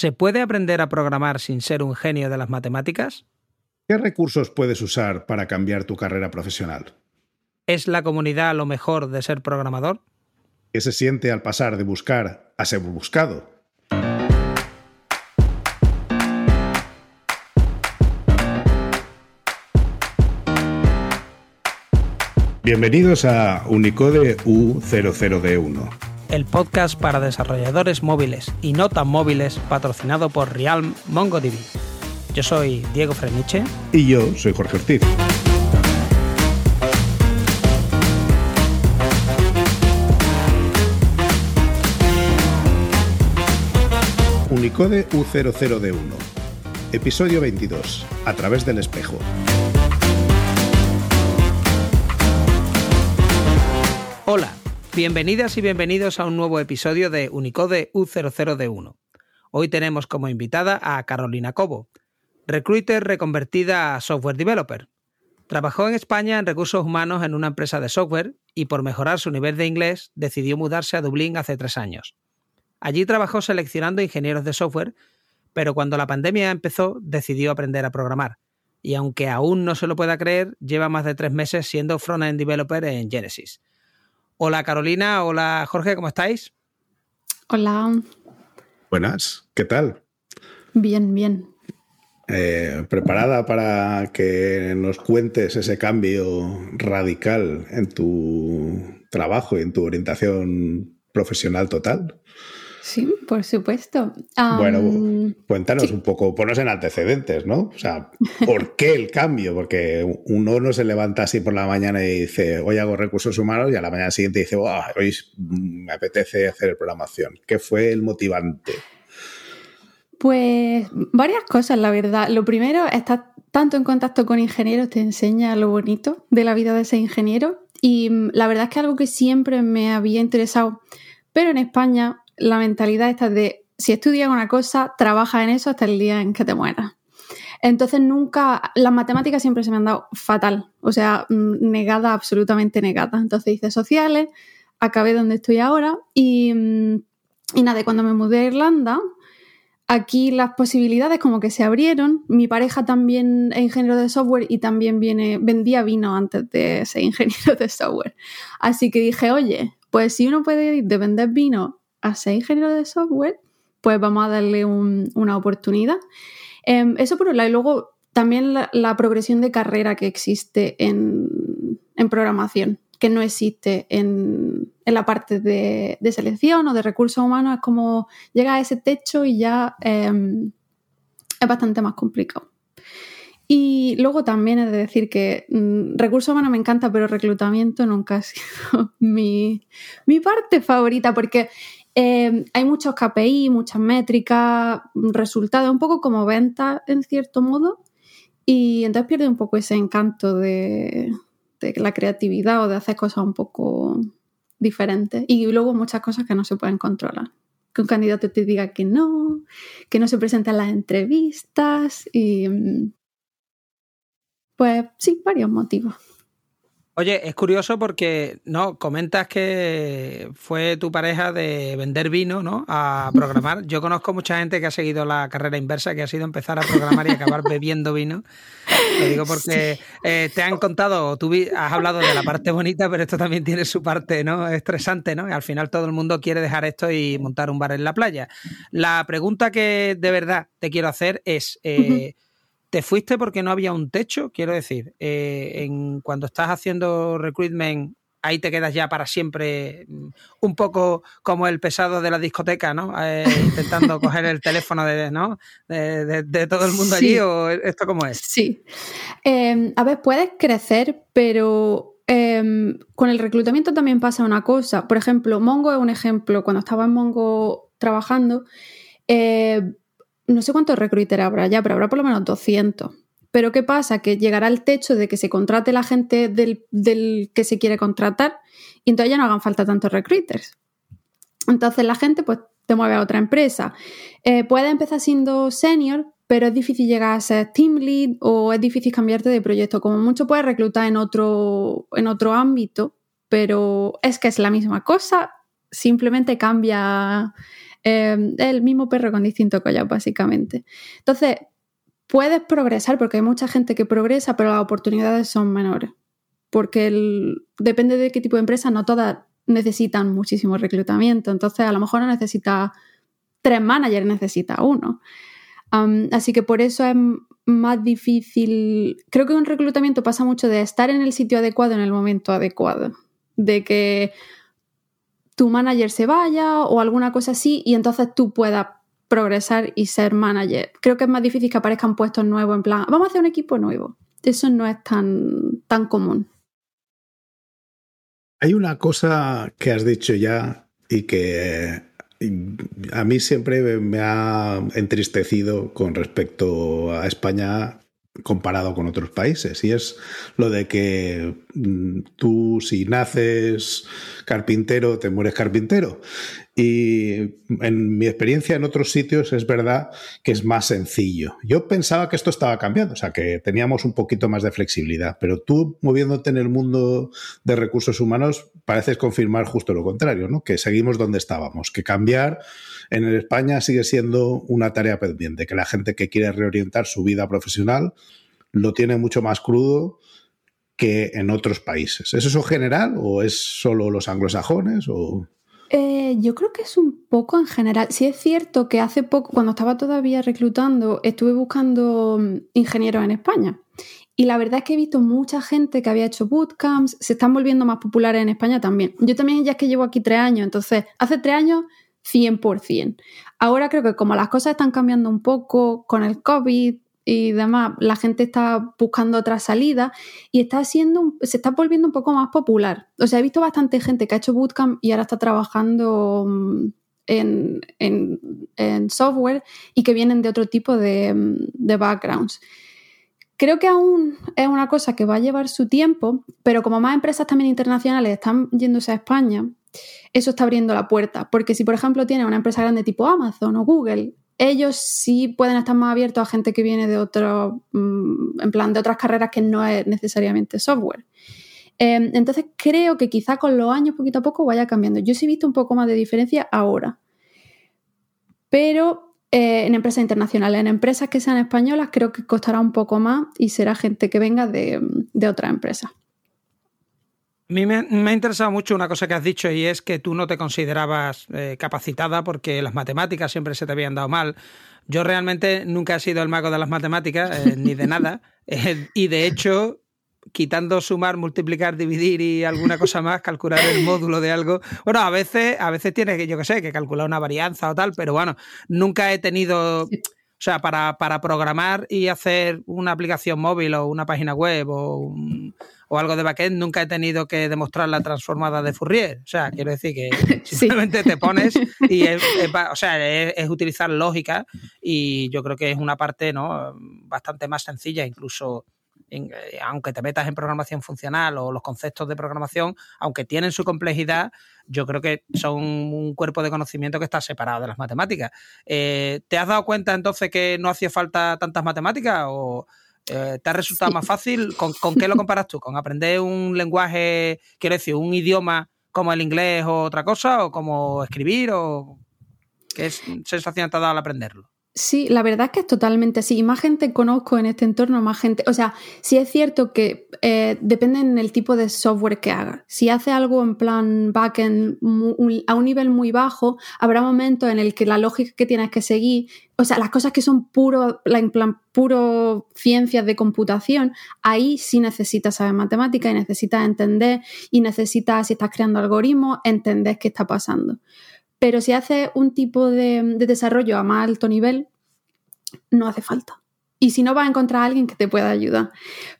¿Se puede aprender a programar sin ser un genio de las matemáticas? ¿Qué recursos puedes usar para cambiar tu carrera profesional? ¿Es la comunidad lo mejor de ser programador? ¿Qué se siente al pasar de buscar a ser buscado? Bienvenidos a Unicode U00D1 el podcast para desarrolladores móviles y no tan móviles patrocinado por Realm MongoDB. Yo soy Diego Freniche. Y yo soy Jorge Ortiz. Unicode U00D1. Episodio 22. A través del espejo. Bienvenidas y bienvenidos a un nuevo episodio de Unicode U00D1. Hoy tenemos como invitada a Carolina Cobo, recruiter reconvertida a software developer. Trabajó en España en recursos humanos en una empresa de software y por mejorar su nivel de inglés decidió mudarse a Dublín hace tres años. Allí trabajó seleccionando ingenieros de software, pero cuando la pandemia empezó decidió aprender a programar. Y aunque aún no se lo pueda creer, lleva más de tres meses siendo front-end developer en Genesis. Hola Carolina, hola Jorge, ¿cómo estáis? Hola. Buenas, ¿qué tal? Bien, bien. Eh, ¿Preparada para que nos cuentes ese cambio radical en tu trabajo y en tu orientación profesional total? Sí, por supuesto. bueno, cuéntanos un poco, ponos en antecedentes, ¿no? O sea, ¿por qué el cambio? Porque uno no se levanta así por la mañana y dice, hoy hago recursos humanos y a la mañana siguiente dice, hoy me apetece hacer programación. ¿Qué fue el motivante? Pues varias cosas, la verdad. Lo primero, estar tanto en contacto con ingenieros te enseña lo bonito de la vida de ese ingeniero y mm, la verdad es que algo que siempre me había interesado, pero en España la mentalidad esta de si estudias una cosa, trabaja en eso hasta el día en que te mueras. Entonces nunca, las matemáticas siempre se me han dado fatal, o sea, mm, negada, absolutamente negada. Entonces hice sociales, acabé donde estoy ahora y, mm, y nada, cuando me mudé a Irlanda, aquí las posibilidades como que se abrieron. Mi pareja también es ingeniero de software y también viene, vendía vino antes de ser ingeniero de software. Así que dije, oye, pues si uno puede ir de vender vino a ser ingeniero de software, pues vamos a darle una oportunidad. Em, eso por un lado. Y luego también la, progresión de carrera que existe en, programación, que no existe en, la parte de, selección o de recursos humanos. Es como llega a ese techo y ya em, es bastante más complicado. Y luego también es de decir que mm, recursos humanos me encanta, pero reclutamiento nunca ha sido mi, mi parte favorita, porque Em, hay muchos KPI, muchas métricas, resultados, un poco como ventas en cierto modo, y entonces pierde un poco ese encanto de, la creatividad o de hacer cosas un poco diferentes. Y luego muchas cosas que no se pueden controlar. Que un candidato te diga que no, que no se presenta en las entrevistas y... Mm, pues sí, varios motivos. Oye, es curioso porque no comentas que fue tu pareja de vender vino, ¿no? A programar. Yo conozco mucha gente que ha seguido la carrera inversa, que ha sido empezar a programar y acabar bebiendo vino. Lo digo porque eh, te han contado, tú has hablado de la parte bonita, pero esto también tiene su parte, ¿no? Estresante, ¿no? Al final todo el mundo quiere dejar esto y montar un bar en la playa. La pregunta que de verdad te quiero hacer es. Eh, ¿Te fuiste porque no había un techo? Quiero decir, eh, en, cuando estás haciendo recruitment, ahí te quedas ya para siempre mm, un poco como el pesado de la discoteca, ¿no? Eh, intentando coger el teléfono de, ¿no? de, todo el mundo allí, o esto cómo es. Sí. Em, a ver, puedes crecer, pero em, con el reclutamiento también pasa una cosa. Por ejemplo, Mongo es un ejemplo. Cuando estaba en Mongo trabajando, eh, no sé cuántos recruiters habrá ya, pero habrá por lo menos 200. Pero ¿qué pasa? Que llegará el techo de que se contrate la gente del, que se quiere contratar y entonces ya no hagan falta tantos recruiters. Entonces la gente pues te mueve a otra empresa. Eh, puede empezar siendo senior, pero es difícil llegar a ser team lead o es difícil cambiarte de proyecto. Como mucho puedes reclutar en otro, en otro ámbito, pero es que es la misma cosa, simplemente cambia Es el mismo perro con distinto collar, básicamente. Entonces, puedes progresar porque hay mucha gente que progresa, pero las oportunidades son menores. Porque depende de qué tipo de empresa, no todas necesitan muchísimo reclutamiento. Entonces, a lo mejor no necesita tres managers, necesita uno. así que por eso es más difícil. Creo que un reclutamiento pasa mucho de estar en el sitio adecuado en el momento adecuado. De que tu manager se vaya o alguna cosa así y entonces tú puedas progresar y ser manager. Creo que es más difícil que aparezcan puestos nuevos en plan, vamos a hacer un equipo nuevo. Eso no es tan, tan común. Hay una cosa que has dicho ya y que a mí siempre me ha entristecido con respecto a España comparado con otros países y es lo de que mm, tú si naces carpintero te mueres carpintero y en mi experiencia en otros sitios es verdad que es más sencillo. Yo pensaba que esto estaba cambiando, o sea, que teníamos un poquito más de flexibilidad, pero tú moviéndote en el mundo de recursos humanos pareces confirmar justo lo contrario, ¿no? Que seguimos donde estábamos, que cambiar en España sigue siendo una tarea pendiente, que la gente que quiere reorientar su vida profesional lo tiene mucho más crudo que en otros países. ¿Es eso general o es solo los anglosajones o...? Eh, yo creo que es un poco en general. Sí es cierto que hace poco, cuando estaba todavía reclutando, estuve buscando mm, ingenieros en España. Y la verdad es que he visto mucha gente que había hecho bootcamps, se están volviendo más populares en España también. Yo también ya es que llevo aquí tres años, entonces hace tres años 100%. Ahora creo que como las cosas están cambiando un poco con el COVID y demás, la gente está buscando otra salida y está siendo, se está volviendo un poco más popular. O sea, he visto bastante gente que ha hecho bootcamp y ahora está trabajando mm, en, en, software y que vienen de otro tipo de, mm, de backgrounds. Creo que aún es una cosa que va a llevar su tiempo, pero como más empresas también internacionales están yéndose a España, eso está abriendo la puerta. Porque si, por ejemplo, tiene una empresa grande tipo Amazon o Google, ellos sí pueden estar más abiertos a gente que viene de otro, mm, en plan, de otras carreras que no es necesariamente software. Em, entonces creo que quizá con los años poquito a poco vaya cambiando. Yo sí he visto un poco más de diferencia ahora. Pero eh, en empresas internacionales, en empresas que sean españolas, creo que costará un poco más y será gente que venga de, de otra empresa. A mí me, ha interesado mucho una cosa que has dicho y es que tú no te considerabas eh, capacitada porque las matemáticas siempre se te habían dado mal. Yo realmente nunca he sido el mago de las matemáticas, eh, ni de nada. Eh, y de hecho, quitando sumar, multiplicar, dividir y alguna cosa más, calcular el módulo de algo. Bueno, a veces, a veces tienes que, yo qué sé, que calcular una varianza o tal, pero bueno, nunca he tenido. O sea, para, para programar y hacer una aplicación móvil o una página web o un, o algo de backend, nunca he tenido que demostrar la transformada de Fourier. O sea, quiero decir que simplemente te pones y es, o sea, es, utilizar lógica y yo creo que es una parte ¿no? bastante más sencilla, incluso eh, aunque te metas en programación funcional o los conceptos de programación, aunque tienen su complejidad, yo creo que son un cuerpo de conocimiento que está separado de las matemáticas. Eh, ¿Te has dado cuenta entonces que no hacía falta tantas matemáticas o eh, ¿Te ha resultado más fácil? ¿Con, qué lo comparas tú? ¿Con aprender un lenguaje, quiero decir, un idioma como el inglés o otra cosa? ¿O como escribir? ¿O qué sensación te ha dado al aprenderlo? Sí, la verdad es que es totalmente así. Y más gente conozco en este entorno, más gente. O sea, sí es cierto que eh, depende del tipo de software que haga. Si hace algo en plan backend a un nivel muy bajo, habrá momentos en el que la lógica que tienes que seguir, o sea, las cosas que son puro, en puro ciencias de computación, ahí sí necesitas saber matemática y necesitas entender y necesitas, si estás creando algoritmos, entender qué está pasando. Pero si haces un tipo de, desarrollo a más alto nivel, no hace falta. Y si no, vas a encontrar a alguien que te pueda ayudar.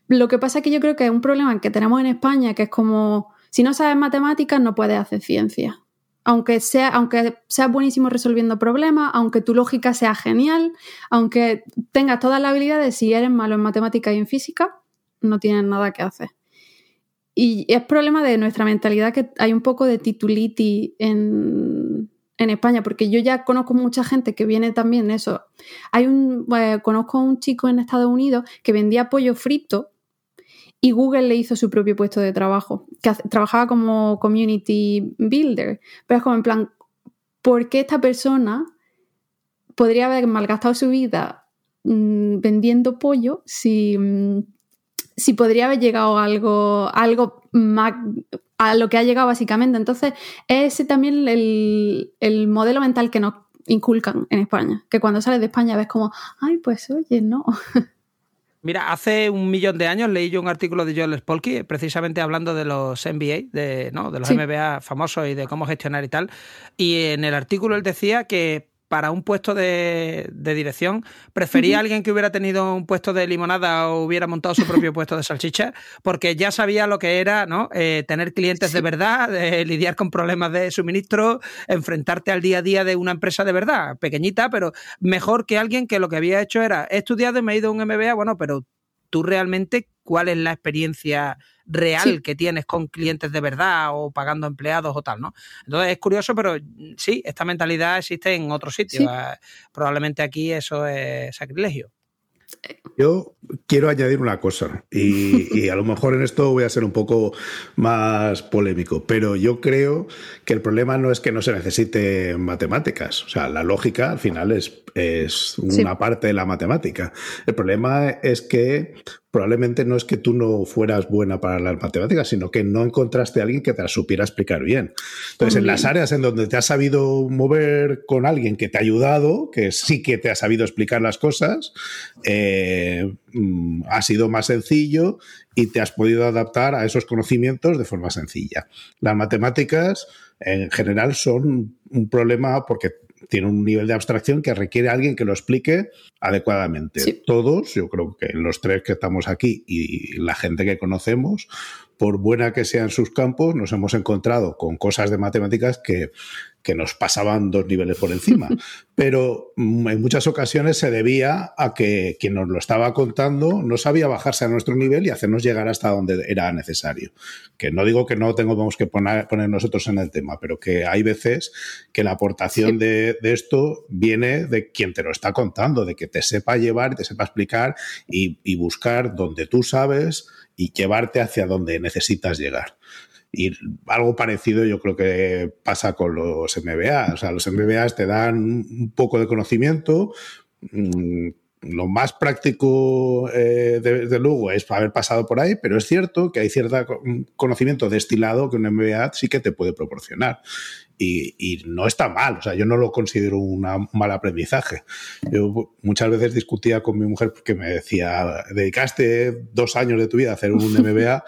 Lo que pasa es que yo creo que es un problema que tenemos en España, que es como, si no sabes matemáticas, no puedes hacer ciencia. Aunque sea, aunque seas buenísimo resolviendo problemas, aunque tu lógica sea genial, aunque tengas todas las habilidades, si eres malo en matemáticas y en física, no tienes nada que hacer. Y es problema de nuestra mentalidad que hay un poco de tituliti en, en España, porque yo ya conozco mucha gente que viene también de eso. Hay un, eh, conozco a un chico en Estados Unidos que vendía pollo frito y Google le hizo su propio puesto de trabajo, que trabajaba como community builder, pero es como en plan, ¿por qué esta persona podría haber malgastado su vida mm, vendiendo pollo si, mm, si podría haber llegado algo, algo más, a lo que ha llegado básicamente? Entonces, es ese también el, el modelo mental que nos inculcan en España, que cuando sales de España ves como, ay, pues oye, no. Mira, hace un millón de años leí yo un artículo de Joel Spolky, precisamente hablando de los NBA, de, ¿no? de los MBA famosos y de cómo gestionar y tal. Y en el artículo él decía que para un puesto de, dirección, prefería a alguien que hubiera tenido un puesto de limonada o hubiera montado su propio puesto de salchicha, porque ya sabía lo que era ¿no? Eh, tener clientes de verdad, lidiar con problemas de suministro, enfrentarte al día a día de una empresa de verdad, pequeñita, pero mejor que alguien que lo que había hecho era, he estudiado y me he ido a un MBA, bueno, pero tú realmente, ¿cuál es la experiencia real que tienes con clientes de verdad o pagando empleados o tal, ¿no? Entonces es curioso, pero mm, sí, esta mentalidad existe en otros sitios. Ah, probablemente aquí eso es sacrilegio. Yo quiero añadir una cosa, y, a lo mejor en esto voy a ser un poco más polémico, pero yo creo que el problema no es que no se necesite matemáticas. O sea, la lógica al final es, es una parte de la matemática. El problema es que probablemente no es que tú no fueras buena para las matemáticas, sino que no encontraste a alguien que te las supiera explicar bien. Entonces, en las áreas en donde te has sabido mover con alguien que te ha ayudado, que sí que te ha sabido explicar las cosas, eh, mm, ha sido más sencillo y te has podido adaptar a esos conocimientos de forma sencilla. Las matemáticas en general son un problema porque tiene un nivel de abstracción que requiere a alguien que lo explique adecuadamente. Todos, yo creo que los tres que estamos aquí y la gente que conocemos, por buena que sean sus campos, nos hemos encontrado con cosas de matemáticas que, que nos pasaban dos niveles por encima. Pero mm, en muchas ocasiones se debía a que quien nos lo estaba contando no sabía bajarse a nuestro nivel y hacernos llegar hasta donde era necesario. Que no digo que no tengamos que poner, poner nosotros en el tema, pero que hay veces que la aportación de, esto viene de quien te lo está contando, de que te sepa llevar, te sepa explicar y, y buscar donde tú sabes y llevarte hacia donde necesitas llegar. Y algo parecido yo creo que pasa con los MBA. O sea, los MBAs te dan un poco de conocimiento. Mm, lo más práctico eh, de, luego es haber pasado por ahí, pero es cierto que hay cierto conocimiento destilado que un MBA sí que te puede proporcionar y, no está mal, o sea, yo no lo considero un mal aprendizaje. Yo muchas veces discutía con mi mujer porque me decía, dedicaste dos años de tu vida a hacer un MBA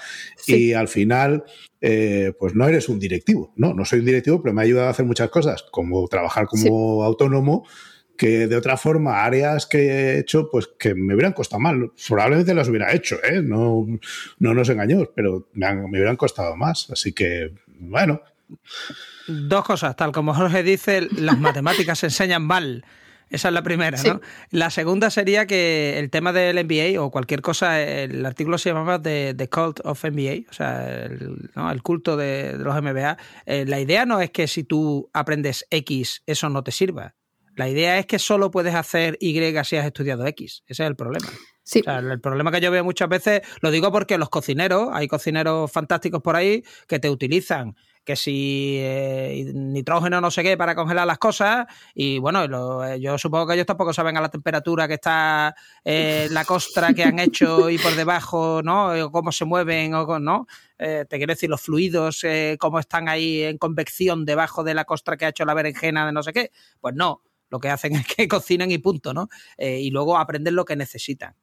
y al final, eh, pues no eres un directivo. No, no soy un directivo, pero me ha ayudado a hacer muchas cosas, como trabajar como autónomo que de otra forma áreas que he hecho, pues que me hubieran costado mal. Probablemente las hubiera hecho, ¿eh? no, no nos engañó, pero me, me hubieran costado más. Así que, bueno, Dos cosas, tal como Jorge dice, las matemáticas se enseñan mal. Esa es la primera, ¿no? La segunda sería que el tema del MBA o cualquier cosa, el artículo se llamaba The, Cult of MBA, o sea, el, culto de, los MBA. Eh, la idea no es que si tú aprendes X, eso no te sirva. La idea es que solo puedes hacer Y si has estudiado X. Ese es el problema. Sí. O sea, el problema que yo veo muchas veces, lo digo porque los cocineros, hay cocineros fantásticos por ahí que te utilizan que si eh, nitrógeno no sé qué para congelar las cosas y bueno, eh, yo supongo que ellos tampoco saben a la temperatura que está eh, la costra que han hecho y por debajo, ¿no? O cómo se mueven o no. te quiero decir, los fluidos, cómo están ahí en convección debajo de la costra que ha hecho la berenjena de no sé qué. Pues no lo que hacen es que cocinan y punto, ¿no? Eh, y luego aprenden lo que necesitan.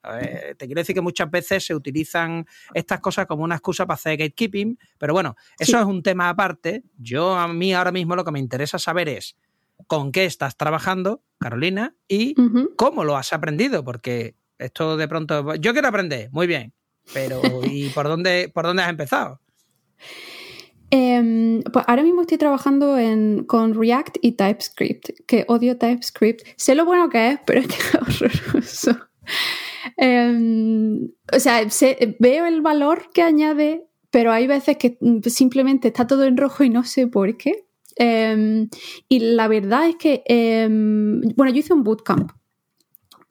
te quiero decir que muchas veces se utilizan estas cosas como una excusa para hacer gatekeeping, pero bueno, eso es un tema aparte. Yo a mí ahora mismo lo que me interesa saber es con qué estás trabajando, Carolina, y cómo lo has aprendido, porque esto de pronto, yo quiero aprender, muy bien, pero ¿y por dónde, por dónde has empezado? Em, pues ahora mismo estoy trabajando con React y TypeScript, que odio TypeScript. Sé lo bueno que es, pero es que es horroroso. Em, o sea, veo el valor que añade, pero hay veces que simplemente está todo en rojo y no sé por qué. Em, y la verdad es que, bueno, yo hice un bootcamp.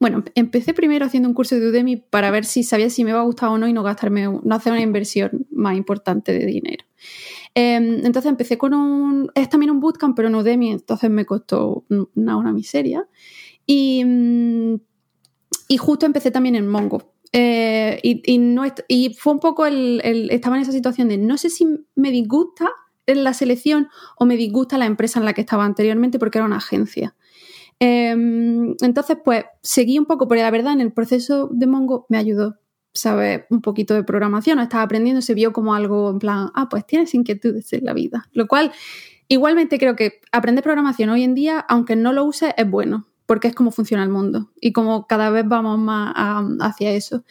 Bueno, empecé primero haciendo un curso de Udemy para ver si sabía si me iba a gustar o no y no gastarme, no hacer una inversión más importante de dinero. Em, entonces empecé con un... Es también un bootcamp, pero no Udemy, entonces me costó una, una miseria. Y, mm, y justo empecé también en Mongo. Eh, y, no y, fue un poco el, Estaba en esa situación de no sé si me disgusta la selección o me disgusta la empresa en la que estaba anteriormente porque era una agencia. Em, entonces, pues seguí un poco, porque la verdad en el proceso de Mongo me ayudó saber un poquito de programación, estaba aprendiendo, se vio como algo en plan, ah, pues tienes inquietudes en la vida. Lo cual, igualmente creo que aprender programación hoy en día, aunque no lo uses, es bueno, porque es como funciona el mundo y como cada vez vamos más hacia eso.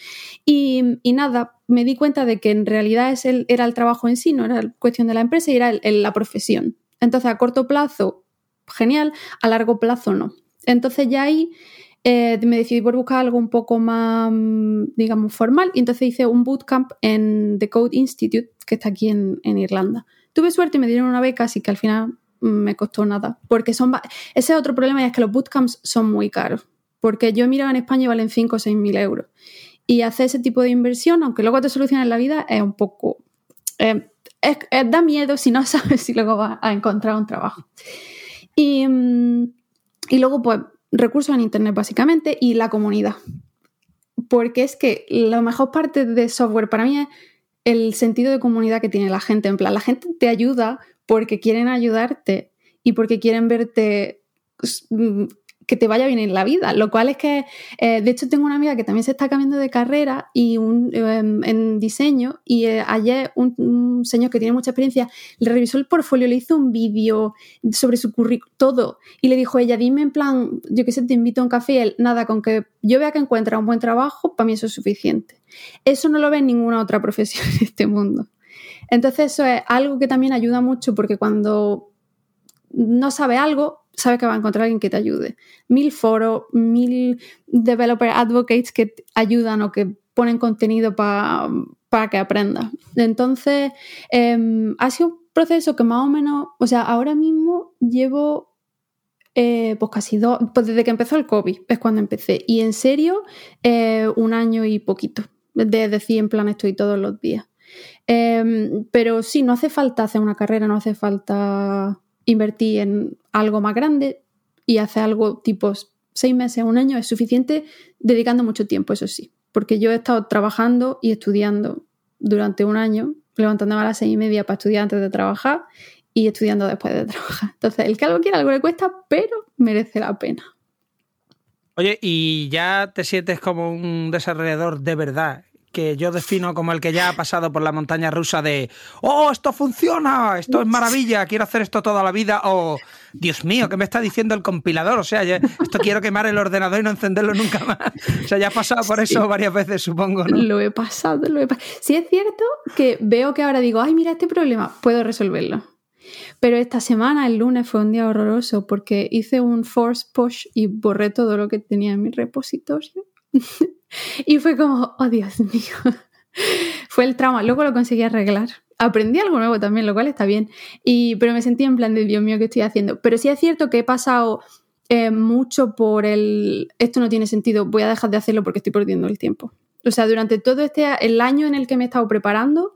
Y, nada, me di cuenta de que en realidad es el, era el trabajo en sí, no era cuestión de la empresa y era la profesión. Entonces, a corto plazo, genial, a largo plazo no. Entonces ya ahí eh, me decidí por buscar algo un poco más, digamos, formal y entonces hice un bootcamp en The Code Institute, que está aquí en, en Irlanda. Tuve suerte y me dieron una beca, así que al final me costó nada. Porque son. Ese es otro problema y es que los bootcamps son muy caros. Porque yo he mirado en España y valen 5 o 6 mil euros. Y hacer ese tipo de inversión, aunque luego te soluciones la vida, es un poco. Eh, da miedo si no sabes si luego vas a encontrar un trabajo. Y, mm, y luego, pues, recursos en Internet básicamente y la comunidad. Porque es que la mejor parte de software para mí es el sentido de comunidad que tiene la gente. En plan, la gente te ayuda porque quieren ayudarte y porque quieren verte mm, que te vaya bien en la vida. Lo cual es que, eh, de hecho, tengo una amiga que también se está cambiando de carrera y un, em, en diseño y eh, ayer un, señor que tiene mucha experiencia le revisó el portfolio, le hizo un vídeo sobre su currículum, todo, y le dijo ella, dime en plan, yo qué sé, te invito a un café él, nada, con que yo vea que encuentra un buen trabajo, para mí eso es suficiente. Eso no lo ve en ninguna otra profesión en este mundo. Entonces eso es algo que también ayuda mucho porque cuando no sabe algo, sabe que va a encontrar alguien que te ayude. Mil foros, mil developer advocates que ayudan o que ponen contenido para que aprendas. Entonces, em, ha sido un proceso que más o menos, o sea, ahora mismo llevo eh, pues casi dos, pues desde que empezó el COVID es cuando empecé. Y en serio, eh, un año y poquito. De decir, en plan, estoy todos los días. Em, pero sí, no hace falta hacer una carrera, no hace falta invertir en algo más grande y hacer algo tipo seis meses, un año, es suficiente dedicando mucho tiempo, eso sí. Porque yo he estado trabajando y estudiando durante un año, levantándome a las seis y media para estudiar antes de trabajar y estudiando después de trabajar. Entonces, el que algo quiera, algo le cuesta, pero merece la pena. Oye, ¿y ya te sientes como un desarrollador de verdad? Que yo defino como el que ya ha pasado por la montaña rusa de, oh, esto funciona, esto es maravilla, quiero hacer esto toda la vida, o, Dios mío, ¿qué me está diciendo el compilador? O sea, esto quiero quemar el ordenador y no encenderlo nunca más. O sea, ya ha pasado por eso varias veces, supongo, ¿no? Lo he pasado, lo he pasado. Sí es cierto que veo que ahora digo, ay, mira este problema, puedo resolverlo. Pero esta semana, el lunes, fue un día horroroso porque hice un force push y borré todo lo que tenía en mi repositorio. y fue como, oh Dios mío. fue el trauma. Luego lo conseguí arreglar. Aprendí algo nuevo también, lo cual está bien. Y, pero me sentí en plan de Dios mío, ¿qué estoy haciendo? Pero sí es cierto que he pasado eh, mucho por el esto no tiene sentido, voy a dejar de hacerlo porque estoy perdiendo el tiempo. O sea, durante todo este el año en el que me he estado preparando,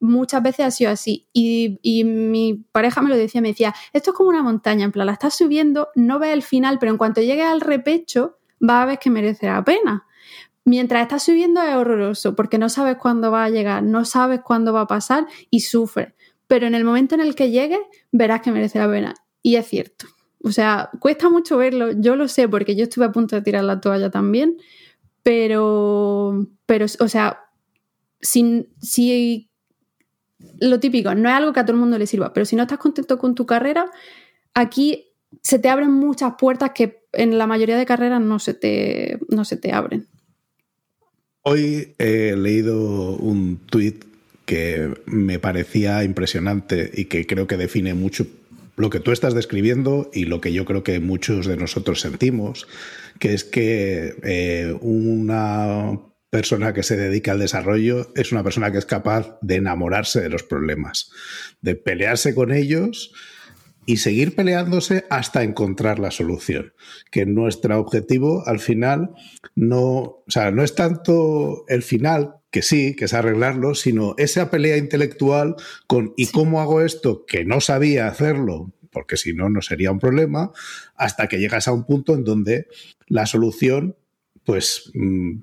muchas veces ha sido así. Y, y, mi pareja me lo decía, me decía, esto es como una montaña, en plan, la estás subiendo, no ves el final, pero en cuanto llegues al repecho, vas a ver que merece la pena. Mientras estás subiendo es horroroso porque no sabes cuándo va a llegar, no sabes cuándo va a pasar y sufres. Pero en el momento en el que llegue, verás que merece la pena. Y es cierto. O sea, cuesta mucho verlo, yo lo sé porque yo estuve a punto de tirar la toalla también, pero, pero o sea, si, si lo típico, no es algo que a todo el mundo le sirva, pero si no estás contento con tu carrera, aquí se te abren muchas puertas que en la mayoría de carreras no se te, no se te abren. Hoy he leído un tuit que me parecía impresionante y que creo que define mucho lo que tú estás describiendo y lo que yo creo que muchos de nosotros sentimos, que es que eh, una persona que se dedica al desarrollo es una persona que es capaz de enamorarse de los problemas, de pelearse con ellos y seguir peleándose hasta encontrar la solución. Que nuestro objetivo al final no, o sea, no es tanto el final, que sí, que es arreglarlo, sino esa pelea intelectual con ¿y cómo hago esto? que no sabía hacerlo, porque si no, no sería un problema, hasta que llegas a un punto en donde la solución, pues, mm,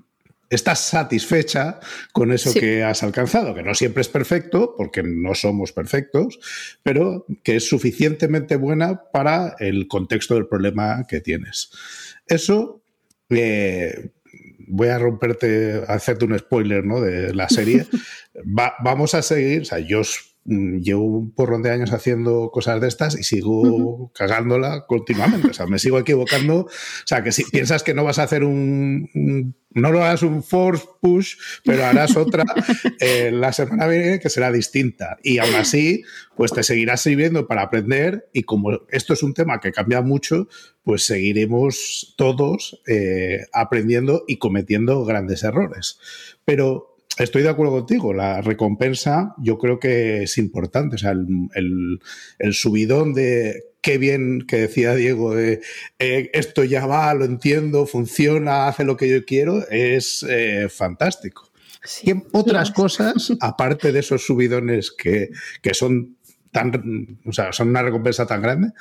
estás satisfecha con eso que has alcanzado, que no siempre es perfecto, porque no somos perfectos, pero que es suficientemente buena para el contexto del problema que tienes. Eso, eh, voy a romperte, hacerte un spoiler ¿no? de la serie. vamos a seguir, o sea, yo llevo un porrón de años haciendo cosas de estas y sigo cagándola continuamente. O sea, me sigo equivocando. O sea, que si piensas que no vas a hacer un, no lo harás un force push, pero harás otra eh, la semana viene que será distinta. Y aún así, pues te seguirás sirviendo para aprender. Y como esto es un tema que cambia mucho, pues seguiremos todos eh, aprendiendo y cometiendo grandes errores. Pero estoy de acuerdo contigo. La recompensa yo creo que es importante. O sea, el, subidón de qué bien que decía Diego, de eh, esto ya va, lo entiendo, funciona, hace lo que yo quiero, es eh, fantástico. ¿Qué otras cosas, aparte de esos subidones que, son tan, o sea, son una recompensa tan grande,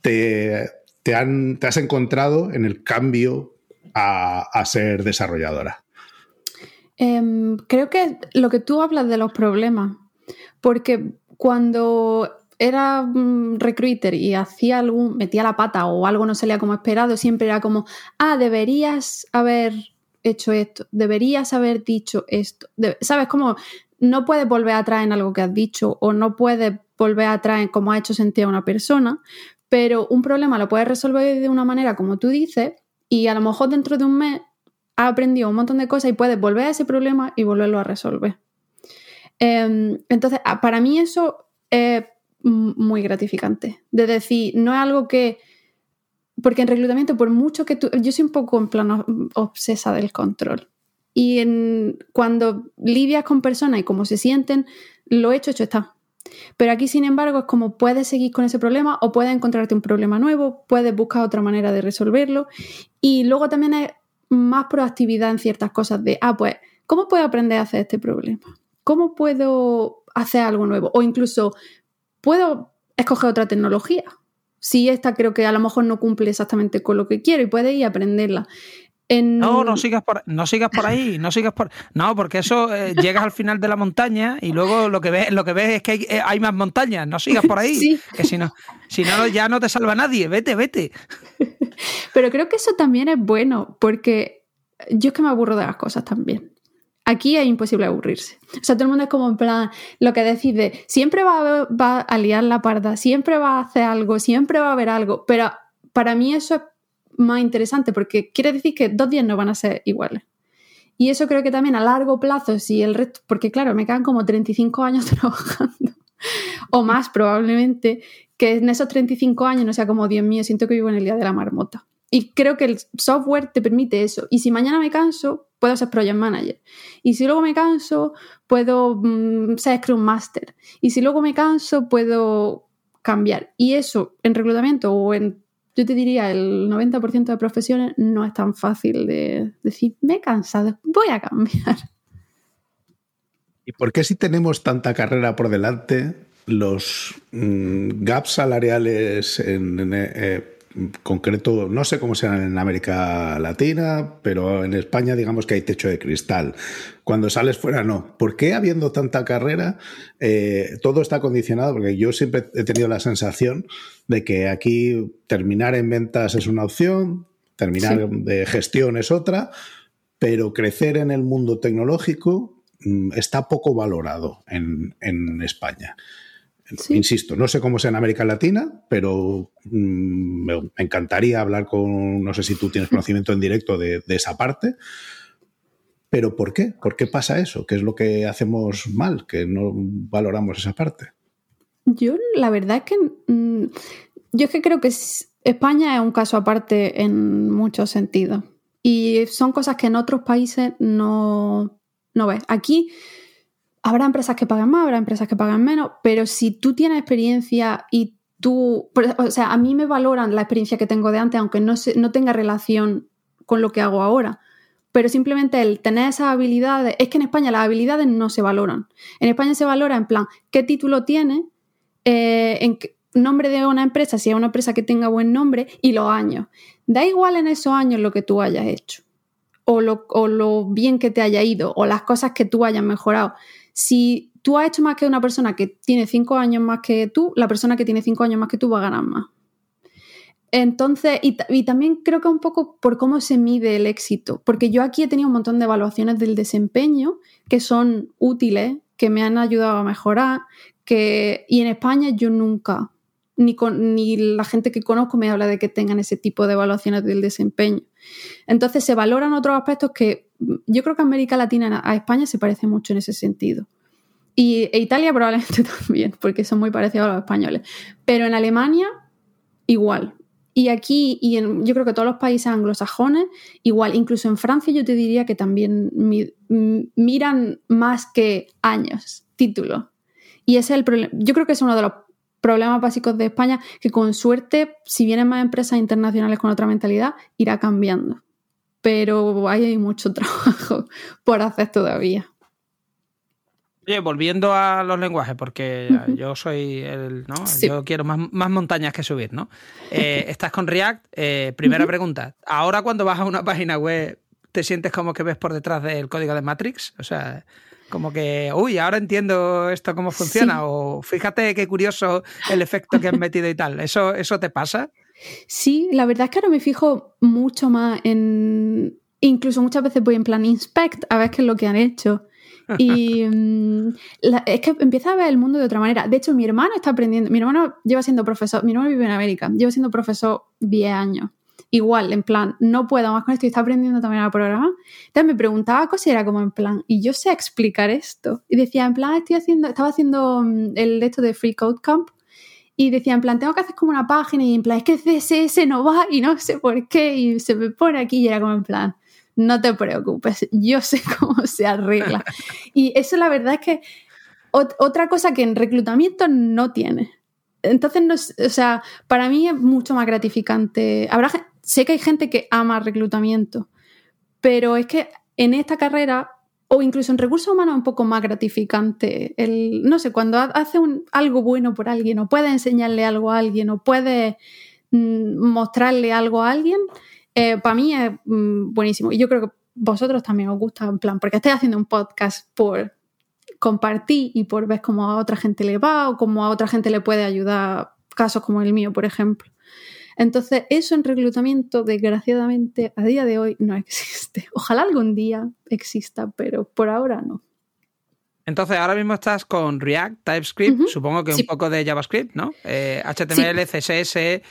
te, te, han, te has encontrado en el cambio a ser desarrolladora? Em, creo que lo que tú hablas de los problemas, porque cuando era mm, recruiter y hacía algún, metía la pata o algo no salía como esperado, siempre era como, ah, deberías haber hecho esto, deberías haber dicho esto. ¿Sabes? Como no puedes volver atrás en algo que has dicho o no puedes volver atrás en cómo ha hecho sentir a una persona, pero un problema lo puedes resolver de una manera como tú dices y a lo mejor dentro de un mes ha aprendido un montón de cosas y puedes volver a ese problema y volverlo a resolver. Em, entonces, para mí eso es muy gratificante. De decir, no es algo que. Porque en reclutamiento, por mucho que tú. Yo soy un poco en plano obsesa del control. Y cuando lidias con personas y cómo se sienten, lo hecho, hecho está. Pero aquí, sin embargo, es como puedes seguir con ese problema o puedes encontrarte un problema nuevo, puedes buscar otra manera de resolverlo. Y luego también es más proactividad en ciertas cosas de, ah, pues, ¿cómo puedo aprender a hacer este problema? ¿Cómo puedo hacer algo nuevo? O incluso, ¿puedo escoger otra tecnología? Si esta creo que a lo mejor no cumple exactamente con lo que quiero y puedes ir a aprenderla. No, no sigas por, no sigas por ahí, no sigas por. No, porque eso eh, llegas al final de la montaña y luego lo que ves, lo que ves es que eh, hay, más montañas. No sigas por ahí. Que si no, si no, ya no te salva nadie. Vete, vete. Pero creo que eso también es bueno, porque yo es que me aburro de las cosas también. Aquí es imposible aburrirse. O sea, todo el mundo es como en plan, lo que decide, siempre va va a liar la parda, siempre va a hacer algo, siempre va a haber algo, pero para mí eso es más interesante porque quiere decir que dos días no van a ser iguales. Y eso creo que también a largo plazo, si el resto, porque claro, me quedan como 35 años trabajando, o más probablemente, que en esos 35 años no sea como, Dios mío, siento que vivo en el día de la marmota. Y creo que el software te permite eso. Y si mañana me canso, puedo ser project manager. Y si luego me canso, puedo mm, ser Scrum Master. Y si luego me canso, puedo cambiar. Y eso en reclutamiento o en yo te diría, el 90% de profesiones no es tan fácil de decir, me he cansado, voy a cambiar. ¿Y por qué si tenemos tanta carrera por delante, los mm, gaps salariales en, eh, concreto, no sé cómo serán en América Latina, pero en España digamos que hay techo de cristal. Cuando sales fuera, no. ¿Por qué habiendo tanta carrera eh, todo está condicionado? Porque yo siempre he tenido la sensación de que aquí terminar en ventas es una opción, terminar de gestión es otra, pero crecer en el mundo tecnológico mm, está poco valorado en, en España. Insisto, no sé cómo sea en América Latina, pero mm, me encantaría hablar con, no sé si tú tienes conocimiento en directo de, esa parte, pero ¿por qué? ¿Por qué pasa eso? ¿Qué es lo que hacemos mal, que no valoramos esa parte? Yo la verdad es que mm, yo es que creo que España es un caso aparte en muchos sentidos y son cosas que en otros países no, no ves. Aquí Habrá empresas que pagan más, habrá empresas que pagan menos, pero si tú tienes experiencia y tú, o sea, a mí me valoran la experiencia que tengo de antes, aunque no, no tenga relación con lo que hago ahora. Pero simplemente el tener esas habilidades, es que en España las habilidades no se valoran. En España se valora en plan, ¿qué título tiene? Eh, en nombre de una empresa, si es una empresa que tenga buen nombre, y los años. Da igual en esos años lo que tú hayas hecho, o lo, o lo bien que te haya ido, o las cosas que tú hayas mejorado. Si tú has hecho más que una persona que tiene cinco años más que tú, la persona que tiene cinco años más que tú va a ganar más. Entonces, y, también creo que un poco por cómo se mide el éxito, porque yo aquí he tenido un montón de evaluaciones del desempeño que son útiles, que me han ayudado a mejorar, que, y en España yo nunca, ni, con, ni la gente que conozco me habla de que tengan ese tipo de evaluaciones del desempeño. Entonces se valoran otros aspectos que yo creo que América Latina a España se parece mucho en ese sentido. Y e Italia probablemente también, porque son muy parecidos a los españoles. Pero en Alemania, igual. Y aquí, y yo creo que todos los países anglosajones, igual, incluso en Francia yo te diría que también miran más que años, títulos. Y ese es el problema. Yo creo que es uno de los problemas básicos de España, que con suerte, si vienen más empresas internacionales con otra mentalidad, irá cambiando. Pero hay mucho trabajo por hacer todavía. Oye, volviendo a los lenguajes, porque yo soy el, ¿no? Yo quiero más, montañas que subir, ¿no? Eh, estás con React. Eh, primera pregunta. Ahora cuando vas a una página web, ¿te sientes como que ves por detrás del código de Matrix? O sea, como que, uy, ahora entiendo esto cómo funciona. O fíjate qué curioso el efecto que han metido y tal. ¿Eso, ¿Eso te pasa? Sí, la verdad es que ahora me fijo mucho más en. Incluso muchas veces voy en plan inspect a ver qué es lo que han hecho. Y mm, es que empieza a ver el mundo de otra manera. De hecho, mi hermano está aprendiendo. Mi hermano lleva siendo profesor. Mi hermano vive en América. Lleva siendo profesor 10 años. Igual, en plan, no puedo más con esto y está aprendiendo también a programar. Entonces me preguntaba cosas y era como en plan, y yo sé explicar esto. Y decía, en plan, estoy haciendo, estaba haciendo mm, el esto de Free Code Camp y decía, en plan, tengo que hacer como una página y en plan, es que CSS no va y no sé por qué y se me pone aquí y era como en plan, no te preocupes, yo sé cómo se arregla. y eso la verdad es que otra cosa que en reclutamiento no tiene. Entonces, no, o sea, para mí es mucho más gratificante. Habrá, sé que hay gente que ama reclutamiento, pero es que en esta carrera o incluso en recursos humanos un poco más gratificante. El, no sé, cuando hace algo bueno por alguien o puede enseñarle algo a alguien o puede mm, mostrarle algo a alguien, eh, para mí es mm, buenísimo. Y yo creo que vosotros también os gusta, en plan, porque estáis haciendo un podcast por compartir y por ver cómo a otra gente le va o cómo a otra gente le puede ayudar, casos como el mío, por ejemplo. Entonces, eso en reclutamiento, desgraciadamente, a día de hoy no existe. Ojalá algún día exista, pero por ahora no. Entonces, ahora mismo estás con React, TypeScript, supongo que un poco de JavaScript, ¿no? HTML, eh, CSS,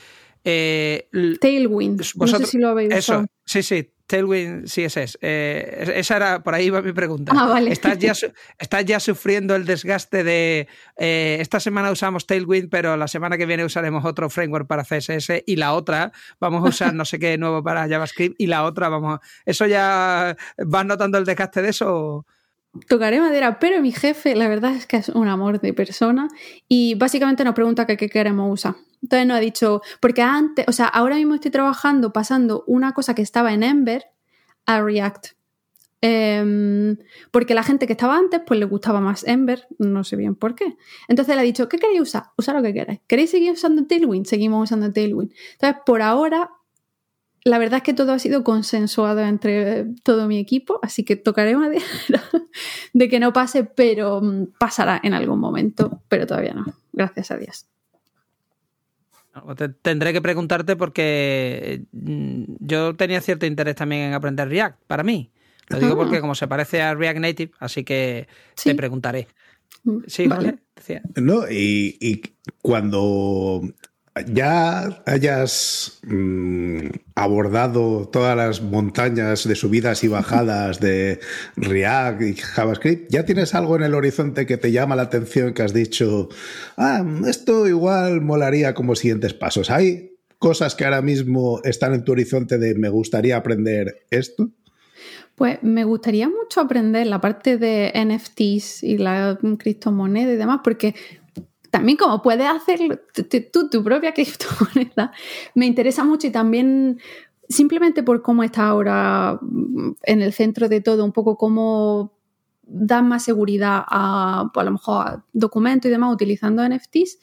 eh, Tailwind. No sé si lo habéis Eso, sí, sí, Tailwind CSS. Eh, esa era, por ahí va mi pregunta. Ah, vale. ¿Estás ya, ¿Estás ya sufriendo el desgaste de eh, esta semana usamos Tailwind, pero la semana que viene usaremos otro framework para CSS y la otra vamos a usar no sé qué nuevo para JavaScript y la otra vamos ¿Eso ya vas notando el desgaste de eso? Tocaré madera, pero mi jefe, la verdad es que es un amor de persona y básicamente nos pregunta qué queremos usar. Entonces nos ha dicho, porque antes, o sea, ahora mismo estoy trabajando pasando una cosa que estaba en Ember a React. Em, porque la gente que estaba antes, pues le gustaba más Ember, no sé bien por qué. Entonces le ha dicho, ¿qué queréis usar? Usar lo que queráis. ¿Queréis seguir usando Tailwind? Seguimos usando Tailwind. Entonces, por ahora la verdad es que todo ha sido consensuado entre todo mi equipo, así que tocaré madera de que no pase, pero mm, pasará en algún momento, pero todavía no, gracias a Dios. Tendré que preguntarte porque mm, yo tenía cierto interés también en aprender React, para mí. Lo digo porque como se parece a React Native, así que te preguntaré. Mm, sí, vale. No, y cuando ya hayas mm, abordado todas las montañas de subidas y bajadas de React y JavaScript, ¿ya tienes algo en el horizonte que te llama la atención que has dicho, ah, esto igual molaría como siguientes pasos? ¿Hay cosas que ahora mismo están en tu horizonte de me gustaría aprender esto? Pues me gustaría mucho aprender la parte de NFTs y la criptomoneda y demás, porque también como puedes hacer tú tu propia criptomoneda, me interesa mucho y también simplemente por cómo está ahora en el centro de todo, un poco cómo dan más seguridad a, pues, a lo mejor a documentos y demás utilizando NFTs.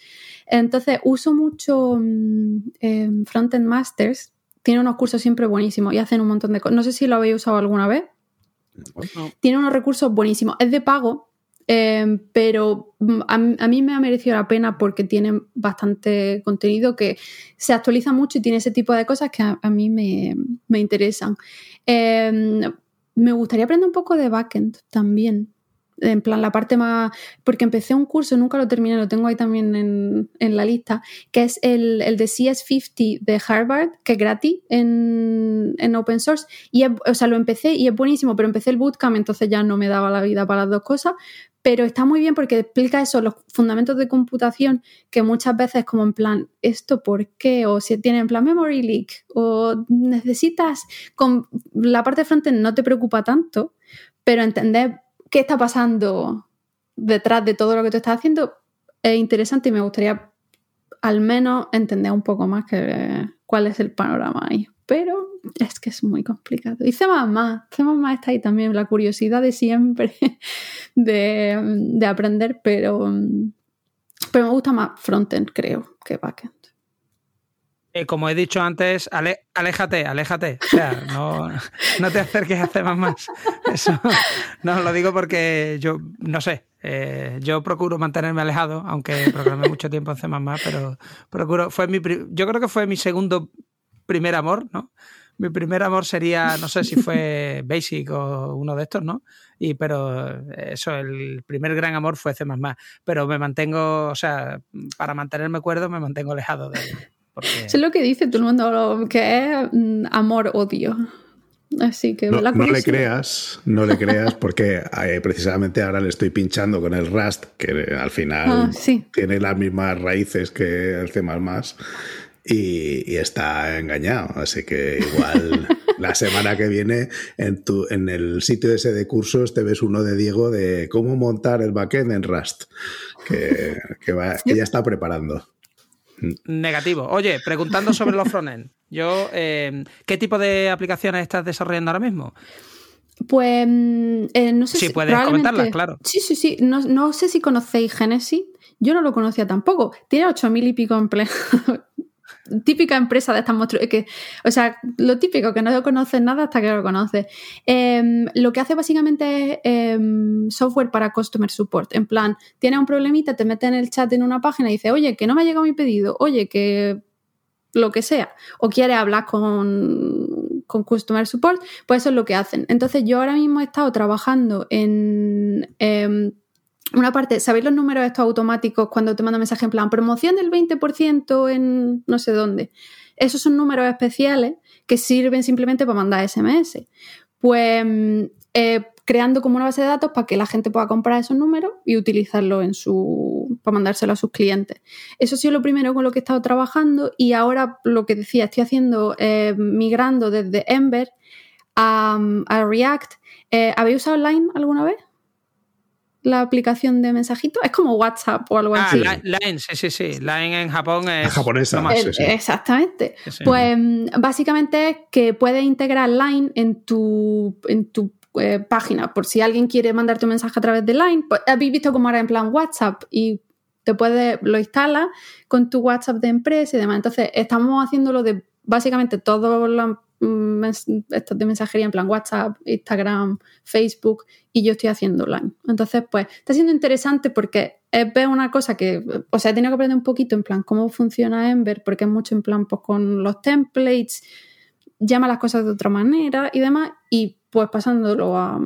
Entonces uso mucho mm, Frontend Masters, tiene unos cursos siempre buenísimos y hacen un montón de cosas. No sé si lo habéis usado alguna vez. Tiene unos recursos buenísimos. Es de pago, eh, pero mm, a, mí me ha merecido la pena porque tiene bastante contenido que se actualiza mucho y tiene ese tipo de cosas que a, mí me, interesan. Eh, me gustaría aprender un poco de backend también en plan la parte más, porque empecé un curso, nunca lo terminé, lo tengo ahí también en, la lista, que es el, el, de CS50 de Harvard, que es gratis en, open source. Y o sea, lo empecé y es buenísimo, pero empecé el bootcamp, entonces ya no me daba la vida para las dos cosas. Pero está muy bien porque explica eso, los fundamentos de computación, que muchas veces como en plan, ¿esto por qué? O si tiene en plan memory leak, o necesitas, con la parte de no te preocupa tanto, pero entender qué está pasando detrás de todo lo que tú estás haciendo es interesante y me gustaría al menos entender un poco más que, cuál es el panorama ahí. Pero es que es muy complicado. Y C++, C++ está ahí también, la curiosidad de siempre de, aprender, pero, pero me gusta más frontend, creo, que backend. Eh, como he dicho antes, aléjate, aléjate. O sea, no, no te acerques a C++. Eso no lo digo porque yo, no sé, eh, yo procuro mantenerme alejado, aunque programé mucho tiempo en C++, pero procuro, fue mi, yo creo que fue mi segundo primer amor, ¿no? Mi primer amor sería, no sé si fue Basic o uno de estos, ¿no? Y pero eso, el primer gran amor fue C++, pero me mantengo, o sea, para mantenerme cuerdo me mantengo alejado de es lo que dice todo el mundo, que es mm, amor-odio. Así que no, le creas, no le creas, porque eh, precisamente ahora le estoy pinchando con el Rust, que al final ah, tiene las mismas raíces que el C y, y está engañado. Así que igual la semana que viene en, tu, en el sitio ese de cursos te ves uno de Diego de cómo montar el backend en Rust, que, que ya está preparando. Negativo. Oye, preguntando sobre los frontend, yo, eh, ¿qué tipo de aplicaciones estás desarrollando ahora mismo? Pues mm, eh, no sé si. puedes comentarlas, claro. Sí, sí, sí. No, no, sé si conocéis Genesis. Yo no lo conocía tampoco. Tiene ocho mil y pico empleados típica empresa de estas monstruos, que, o sea, lo típico, que no conoces nada hasta que lo conoces. Em, lo que hace básicamente es em, software para customer support. En plan, tiene un problemita, te mete en el chat en una página y dice, oye, que no me ha llegado mi pedido, oye, que lo que sea, o quiere hablar con, con Customer Support, pues eso es lo que hacen. Entonces yo ahora mismo he estado trabajando en em, una parte, ¿sabéis los números estos automáticos cuando te manda mensaje en plan promoción del 20% en no sé dónde? Esos son números especiales que sirven simplemente para mandar SMS. Pues mm, eh, creando como una base de datos para que la gente pueda comprar esos números y utilizarlo en su, para mandárselo a sus clientes. Eso ha sido lo primero con lo que he estado trabajando y ahora lo que decía, estoy haciendo, eh, migrando desde Ember a, React. Eh, ¿Habéis usado Line alguna vez? La aplicación de mensajito. Es como WhatsApp o algo ah, así. Line, sí, sí, sí. Line en Japón es. japonesa. Más, Exactamente. Pues mm, básicamente es que puedes integrar Line en tu, en tu eh, página. Por si alguien quiere mandarte un mensaje a través de Line, pues, habéis visto cómo era en plan WhatsApp y te puede, lo instalas con tu WhatsApp de empresa y demás. Entonces, estamos haciéndolo de básicamente todos los estos de mensajería en plan WhatsApp, Instagram, Facebook y yo estoy haciendo Line. Entonces, pues está siendo interesante porque es ver una cosa que, o sea, he tenido que aprender un poquito en plan cómo funciona Ember porque es mucho en plan pues con los templates, llama las cosas de otra manera y demás y pues pasándolo a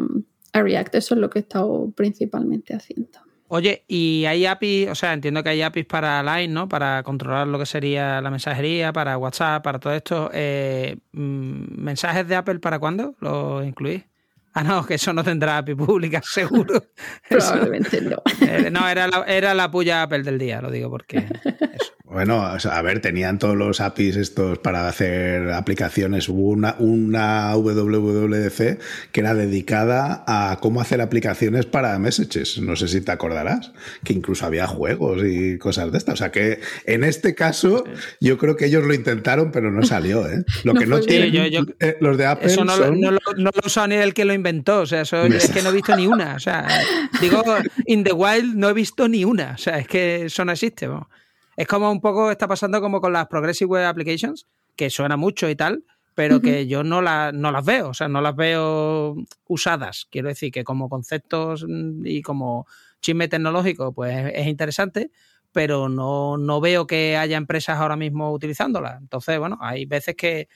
React. Eso es lo que he estado principalmente haciendo. Oye, y hay APIs, o sea, entiendo que hay APIs para Line, ¿no? Para controlar lo que sería la mensajería, para WhatsApp, para todo esto. Eh, mm, ¿Mensajes de Apple para cuándo lo incluís? Ah, no, que eso no tendrá API pública, seguro. Probablemente no. Eh, no, era la, era la puya Apple del día, lo digo porque. Bueno, a ver, tenían todos los APIs estos para hacer aplicaciones. Hubo una, una WWDC que era dedicada a cómo hacer aplicaciones para messages. No sé si te acordarás, que incluso había juegos y cosas de estas. O sea que en este caso, yo creo que ellos lo intentaron, pero no salió. ¿eh? Lo que no tienen eh, los de Apple. Eso no, no, lo, no lo ni el que lo inventó. O sea, eso es que no he visto ni una. O sea, digo, in the wild no he visto ni una. O sea, es que eso no existe. Es como un poco está pasando como con las Progressive Web Applications, que suena mucho y tal, pero que yo no, no las veo, o sea, no las veo usadas. Quiero decir que como conceptos mm, y como chisme tecnológico, pues es interesante, pero no, no veo que haya empresas ahora mismo utilizándolas. Entonces, bueno, hay veces que,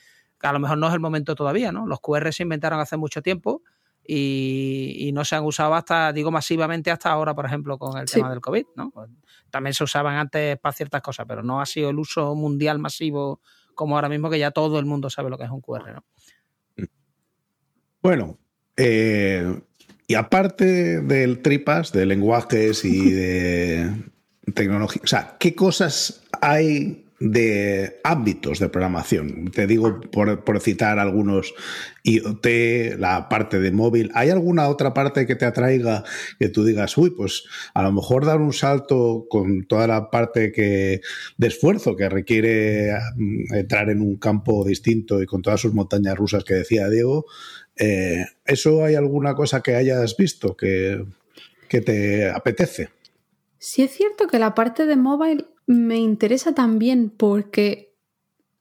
a lo mejor no es el momento todavía, ¿no? Los QR se inventaron hace mucho tiempo y, no se han usado hasta, digo, masivamente hasta ahora, por ejemplo, con el tema del COVID, ¿no? También se usaban antes para ciertas cosas, pero no ha sido el uso mundial masivo como ahora mismo que ya todo el mundo sabe lo que es un QR. ¿no? Bueno, eh, y aparte del tripas, de lenguajes y de tecnología, o sea, ¿qué cosas hay de ámbitos de programación. Te digo, por, citar algunos, IoT, la parte de móvil. ¿Hay alguna otra parte que te atraiga que tú digas, uy, pues a lo mejor dar un salto con toda la parte que, de esfuerzo que requiere mm, entrar en un campo distinto y con todas sus montañas rusas que decía Diego? Eh, ¿Eso hay alguna cosa que hayas visto que, que te apetece? Sí es cierto que la parte de móvil me interesa también porque,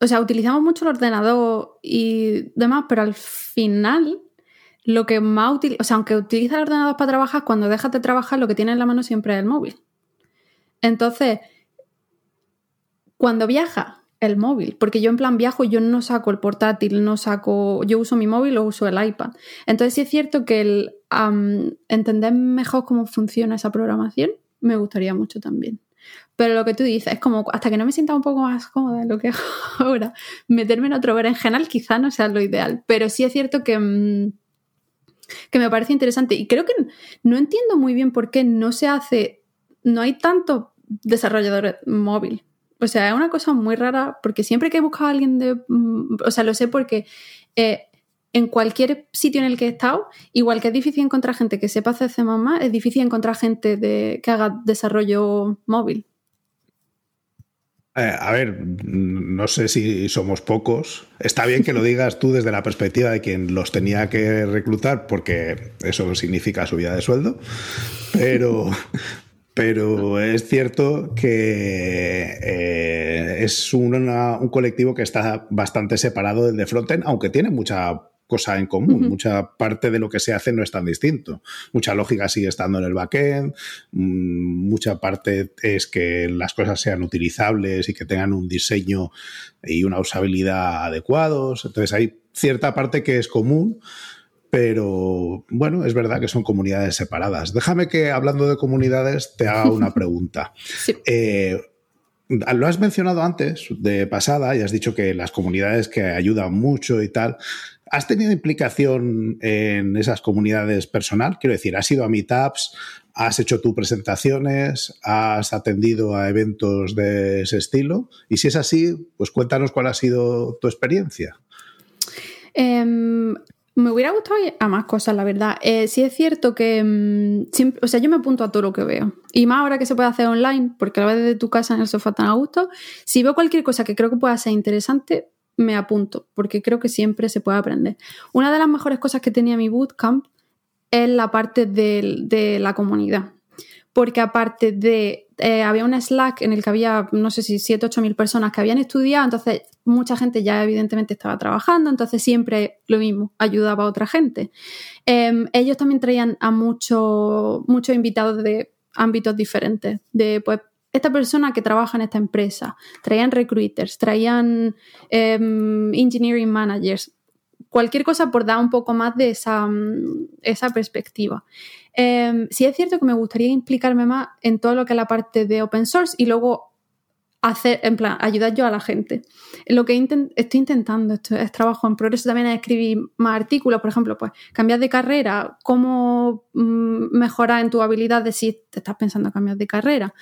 o sea, utilizamos mucho el ordenador y demás, pero al final lo que más utiliza, o sea, aunque utiliza el ordenador para trabajar, cuando dejas de trabajar lo que tienes en la mano siempre es el móvil. Entonces, cuando viaja, el móvil, porque yo en plan viajo, yo no saco el portátil, no saco, yo uso mi móvil o uso el iPad. Entonces sí es cierto que el entender mejor cómo funciona esa programación me gustaría mucho también. Pero lo que tú dices es como hasta que no me sienta un poco más cómoda en lo que ahora, meterme en otro berenjenal quizá no sea lo ideal. Pero sí es cierto que, mm, que me parece interesante. Y creo que no entiendo muy bien por qué no se hace, no hay tanto desarrollador móvil. O sea, es una cosa muy rara porque siempre que he buscado a alguien de... Mm, o sea, lo sé porque eh, en cualquier sitio en el que he estado, igual que es difícil encontrar gente que sepa hacer C++, es difícil encontrar gente de, que haga desarrollo móvil. Eh, a ver, no sé si somos pocos. Está bien que lo digas tú desde la perspectiva de quien los tenía que reclutar, porque eso significa subida de sueldo, pero, pero es cierto que eh, es un colectivo que está bastante separado del de frontend, aunque tiene mucha cosa en común. Mucha parte de lo que se hace no es tan distinto. Mucha lógica sigue estando en el backend, mm, mucha parte es que las cosas sean utilizables y que tengan un diseño y una usabilidad adecuados. Entonces hay cierta parte que es común, pero bueno, es verdad que son comunidades separadas. Déjame que hablando de comunidades te haga una pregunta. Eh, lo has mencionado antes de pasada y has dicho que las comunidades que ayudan mucho y tal. ¿Has tenido implicación en esas comunidades personal? Quiero decir, ¿has ido a meetups? ¿Has hecho tus presentaciones? ¿Has atendido a eventos de ese estilo? Y si es así, pues cuéntanos cuál ha sido tu experiencia. Em, me hubiera gustado a más cosas, la verdad. Eh, sí es cierto que, mm, o sea, yo me apunto a todo lo que veo. Y más ahora que se puede hacer online, porque lo ves desde tu casa en el sofá tan a gusto. Si veo cualquier cosa que creo que pueda ser interesante, me apunto, porque creo que siempre se puede aprender. Una de las mejores cosas que tenía mi bootcamp es la parte de, la comunidad. Porque aparte de, eh, había un Slack en el que había, no sé si 7, 8 mil personas que habían estudiado, entonces mucha gente ya evidentemente estaba trabajando, entonces siempre lo mismo, ayudaba a otra gente. Em, ellos también traían a muchos muchos invitados de ámbitos diferentes, de pues esta persona que trabaja en esta empresa, traían recruiters, traían em, engineering managers, cualquier cosa por dar un poco más de esa, mm, esa perspectiva. Eh, sí es cierto que me gustaría implicarme más en todo lo que es la parte de open source y luego hacer, en plan, ayudar yo a la gente. Lo que estoy intentando, esto es trabajo en progreso, también es escribir más artículos, por ejemplo, pues cambiar de carrera, cómo mm, mejorar en tu habilidad de si te estás pensando cambiar de carrera.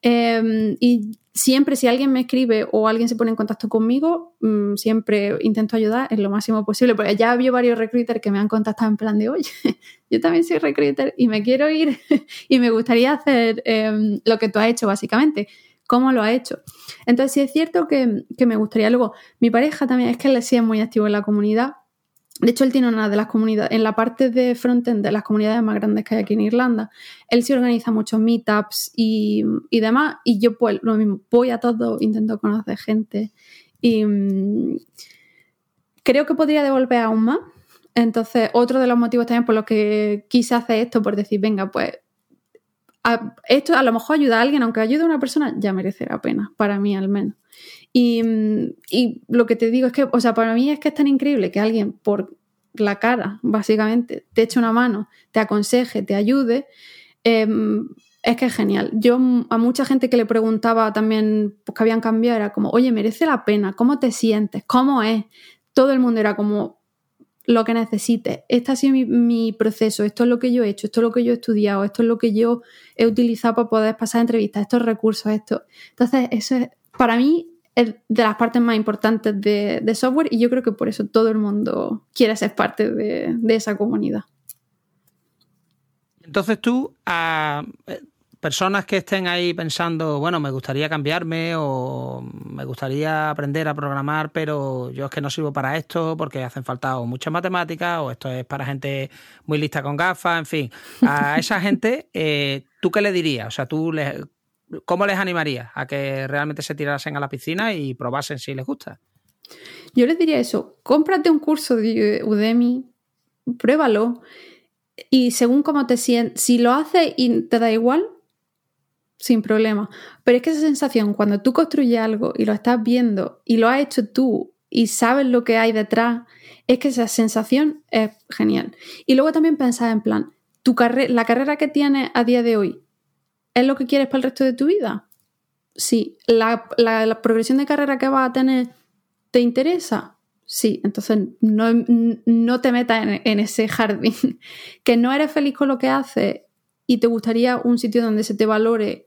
Em, y siempre si alguien me escribe o alguien se pone en contacto conmigo, mm, siempre intento ayudar en lo máximo posible, porque ya había varios recruiters que me han contactado en plan de, oye, yo también soy recruiter y me quiero ir y me gustaría hacer em, lo que tú has hecho básicamente cómo lo ha hecho. Entonces, sí es cierto que, me gustaría. Luego, mi pareja también es que él sí es muy activo en la comunidad. De hecho, él tiene una de las comunidades, en la parte de frontend de las comunidades más grandes que hay aquí en Irlanda, él sí organiza muchos meetups y, y demás. Y yo, pues, lo mismo, voy a todo, intento conocer gente. Y mm, creo que podría devolver aún más. Entonces, otro de los motivos también por los que quise hacer esto, por decir, venga, pues esto a lo mejor ayuda a alguien, aunque ayude a una persona, ya merece la pena, para mí al menos. Y, lo que te digo es que, o sea, para mí es que es tan increíble que alguien por la cara, básicamente, te eche una mano, te aconseje, te ayude, em, es que es genial. Yo a mucha gente que le preguntaba también pues, que habían cambiado, era como, oye, merece la pena, ¿cómo te sientes? ¿Cómo es? Todo el mundo era como, lo que necesites. Este ha sido mi, proceso, esto es lo que yo he hecho, esto es lo que yo he estudiado, esto es lo que yo he utilizado para poder pasar entrevistas, estos recursos, esto. Entonces, eso es, para mí, es de las partes más importantes de, software y yo creo que por eso todo el mundo quiere ser parte de, de esa comunidad. Entonces tú, a, personas que estén ahí pensando, bueno, me gustaría cambiarme o me gustaría aprender a programar, pero yo es que no sirvo para esto porque hacen falta o muchas matemáticas o esto es para gente muy lista con gafas, en fin. A esa gente, eh, ¿tú qué le dirías? O sea, tú les, ¿cómo les animarías a que realmente se tirasen a la piscina y probasen si les gusta? Yo les diría eso, cómprate un curso de Udemy, pruébalo y según cómo te sientes, si lo haces y te da igual, sin problema. Pero es que esa sensación, cuando tú construyes algo y lo estás viendo y lo has hecho tú y sabes lo que hay detrás, es que esa sensación es genial. Y luego también pensar en plan, tu la carrera que tienes a día de hoy, ¿es lo que quieres para el resto de tu vida? Sí. ¿La, progresión de carrera que vas a tener te interesa? Sí, entonces no, te metas en, en, ese jardín. que no eres feliz con lo que haces y te gustaría un sitio donde se te valore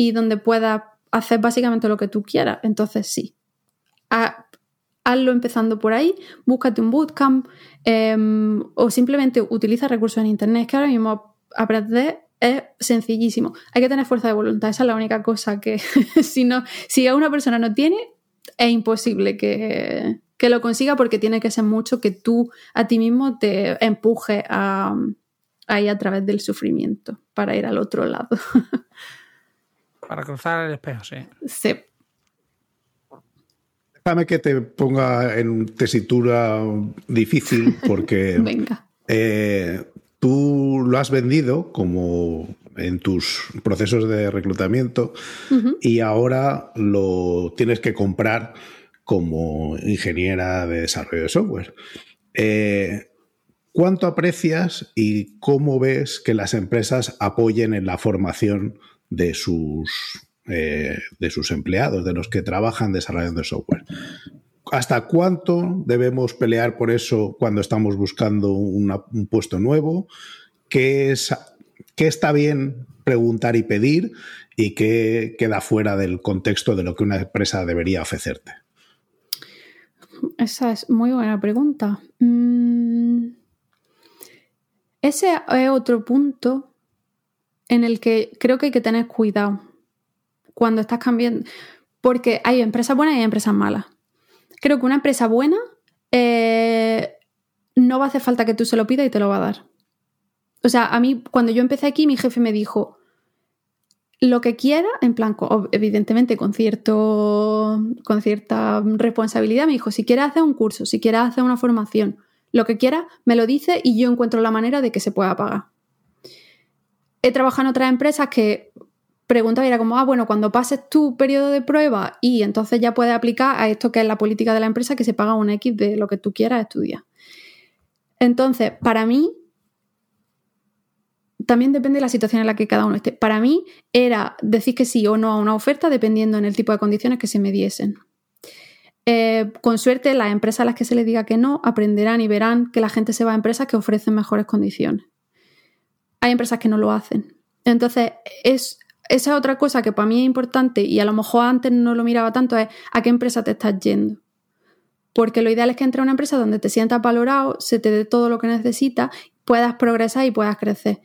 y donde puedas hacer básicamente lo que tú quieras. Entonces sí, hazlo empezando por ahí, búscate un bootcamp em, o simplemente utiliza recursos en Internet, que ahora mismo aprender es sencillísimo. Hay que tener fuerza de voluntad, esa es la única cosa que si, no, si una persona no tiene, es imposible que, que lo consiga porque tiene que ser mucho que tú a ti mismo te empuje a, a ir a través del sufrimiento para ir al otro lado. Para cruzar el espejo, sí. Sí. Déjame que te ponga en tesitura difícil porque Venga. Eh, tú lo has vendido como en tus procesos de reclutamiento y ahora lo tienes que comprar como ingeniera de desarrollo de software. Eh, ¿Cuánto aprecias y cómo ves que las empresas apoyen en la formación de sus, eh, de sus empleados, de los que trabajan desarrollando software. ¿Hasta cuánto debemos pelear por eso cuando estamos buscando un puesto nuevo? ¿Qué, es, ¿Qué está bien preguntar y pedir y qué queda fuera del contexto de lo que una empresa debería ofrecerte? Esa es muy buena pregunta. Mm, ese es otro punto en el que creo que hay que tener cuidado cuando estás cambiando, porque hay empresas buenas y hay empresas malas. Creo que una empresa buena eh, no va a hacer falta que tú se lo pidas y te lo va a dar. O sea, a mí cuando yo empecé aquí, mi jefe me dijo, lo que quiera, en plan, evidentemente con, cierto, con cierta responsabilidad, me dijo, si quieres hacer un curso, si quieres hacer una formación, lo que quiera, me lo dice y yo encuentro la manera de que se pueda pagar he trabajado en otras empresas que preguntaba era como, ah, bueno, cuando pases tu periodo de prueba y entonces ya puedes aplicar a esto que es la política de la empresa, que se paga un X de lo que tú quieras estudiar. Entonces, para mí, también depende de la situación en la que cada uno esté. Para mí era decir que sí o no a una oferta dependiendo en el tipo de condiciones que se me diesen. Eh, con suerte, las empresas a las que se les diga que no aprenderán y verán que la gente se va a empresas que ofrecen mejores condiciones. Hay empresas que no lo hacen. Entonces, es, esa otra cosa que para mí es importante y a lo mejor antes no lo miraba tanto es a qué empresa te estás yendo. Porque lo ideal es que entre a una empresa donde te sientas valorado, se te dé todo lo que necesitas, puedas progresar y puedas crecer.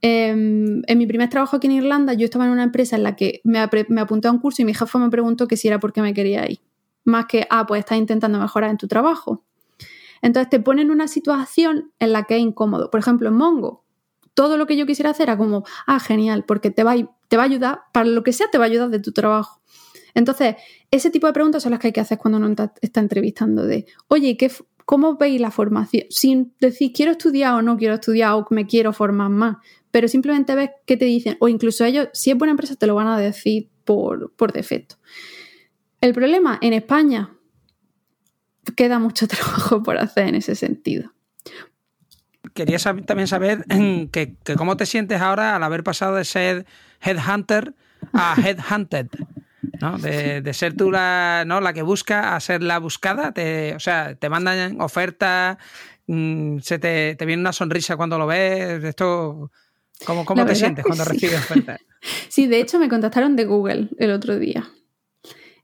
Em, en mi primer trabajo aquí en Irlanda, yo estaba en una empresa en la que me, me apunté a un curso y mi jefe me preguntó que si era porque me quería ir más que, ah, pues estás intentando mejorar en tu trabajo. Entonces te pone en una situación en la que es incómodo. Por ejemplo, en Mongo, todo lo que yo quisiera hacer era como, ah, genial, porque te va, te va a ayudar, para lo que sea, te va a ayudar de tu trabajo. Entonces, ese tipo de preguntas son las que hay que hacer cuando uno está entrevistando de, oye, ¿qué, ¿cómo veis la formación? Sin decir, quiero estudiar o no quiero estudiar o me quiero formar más, pero simplemente ves qué te dicen, o incluso ellos, si es buena empresa, te lo van a decir por, por defecto. El problema en España queda mucho trabajo por hacer en ese sentido. Quería también saber que, cómo te sientes ahora al haber pasado de ser headhunter a headhunted. ¿no? De, ser tú la, ¿no? la que busca a ser la buscada. Te, o sea, te mandan ofertas, mm, se te, viene una sonrisa cuando lo ves. Esto, ¿Cómo, cómo te sientes cuando recibes ofertas? Sí, de hecho me contactaron de Google el otro día.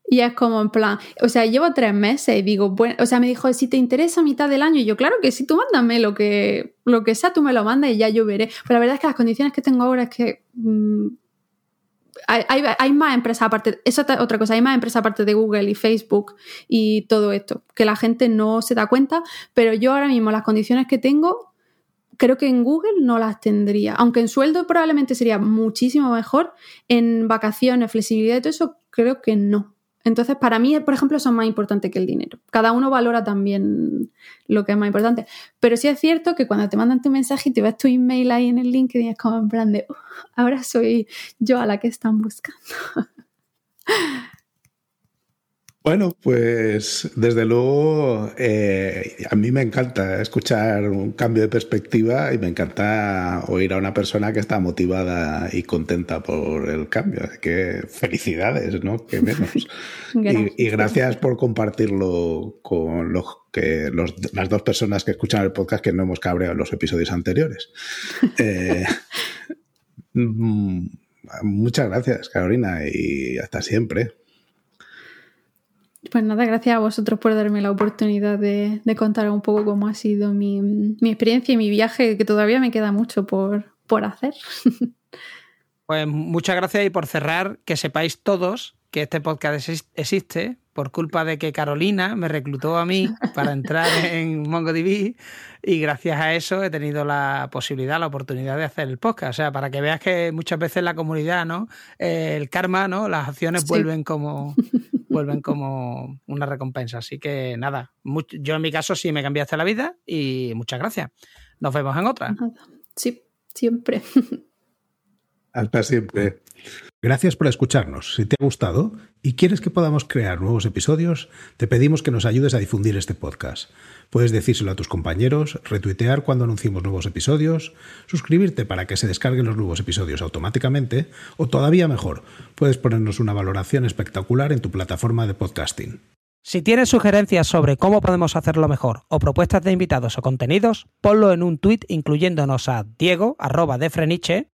Y es como en plan, o sea, llevo tres meses y digo, bueno, o sea, me dijo, si te interesa mitad del año, y yo, claro que sí, tú mándame lo que, lo que sea, tú me lo mandas y ya yo veré. Pero la verdad es que las condiciones que tengo ahora es que mm, hay, más empresas aparte, eso es otra cosa, hay más empresas aparte de Google y Facebook y todo esto, que la gente no se da cuenta, pero yo ahora mismo las condiciones que tengo, creo que en Google no las tendría, aunque en sueldo probablemente sería muchísimo mejor, en vacaciones, flexibilidad y todo eso, creo que no. Entonces, para mí, por ejemplo, son más importantes que el dinero. Cada uno valora también lo que es más importante. Pero sí es cierto que cuando te mandan tu mensaje y te ves tu email ahí en el LinkedIn, es como en plan de, ahora soy yo a la que están buscando. Bueno, pues desde luego eh, a mí me encanta escuchar un cambio de perspectiva y me encanta oír a una persona que está motivada y contenta por el cambio. Así que felicidades, ¿no? Que menos. Y, gracias por compartirlo con los que las dos personas que escuchan el podcast que no hemos cabreado en los episodios anteriores. Eh, mm, muchas gracias, Carolina, y hasta siempre. Pues nada, gracias a vosotros por darme la oportunidad de, contar un poco cómo ha sido mi, experiencia y mi viaje, que todavía me queda mucho por, por hacer. Pues muchas gracias y por cerrar, que sepáis todos que este podcast existe por culpa de que Carolina me reclutó a mí para entrar en MongoDB y gracias a eso he tenido la posibilidad, la oportunidad de hacer el podcast. O sea, para que veas que muchas veces la comunidad, ¿no? Eh, el karma, ¿no? Las acciones vuelven como vuelven como una recompensa. Así que nada, yo en mi caso sí me cambiaste la vida y muchas gracias. Nos vemos en otra. Sí, siempre. Hasta siempre. Gracias por escucharnos. Si te ha gustado y quieres que podamos crear nuevos episodios, te pedimos que nos ayudes a difundir este podcast. Puedes decírselo a tus compañeros, retuitear cuando anunciemos nuevos episodios, suscribirte para que se descarguen los nuevos episodios automáticamente o todavía mejor, puedes ponernos una valoración espectacular en tu plataforma de podcasting. Si tienes sugerencias sobre cómo podemos hacerlo mejor o propuestas de invitados o contenidos, ponlo en un tuit incluyéndonos a Diego, arroba de Freniche,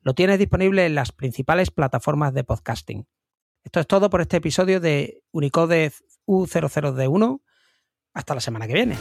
Lo tienes disponible en las principales plataformas de podcasting. Esto es todo por este episodio de Unicode U00D1. Hasta la semana que viene.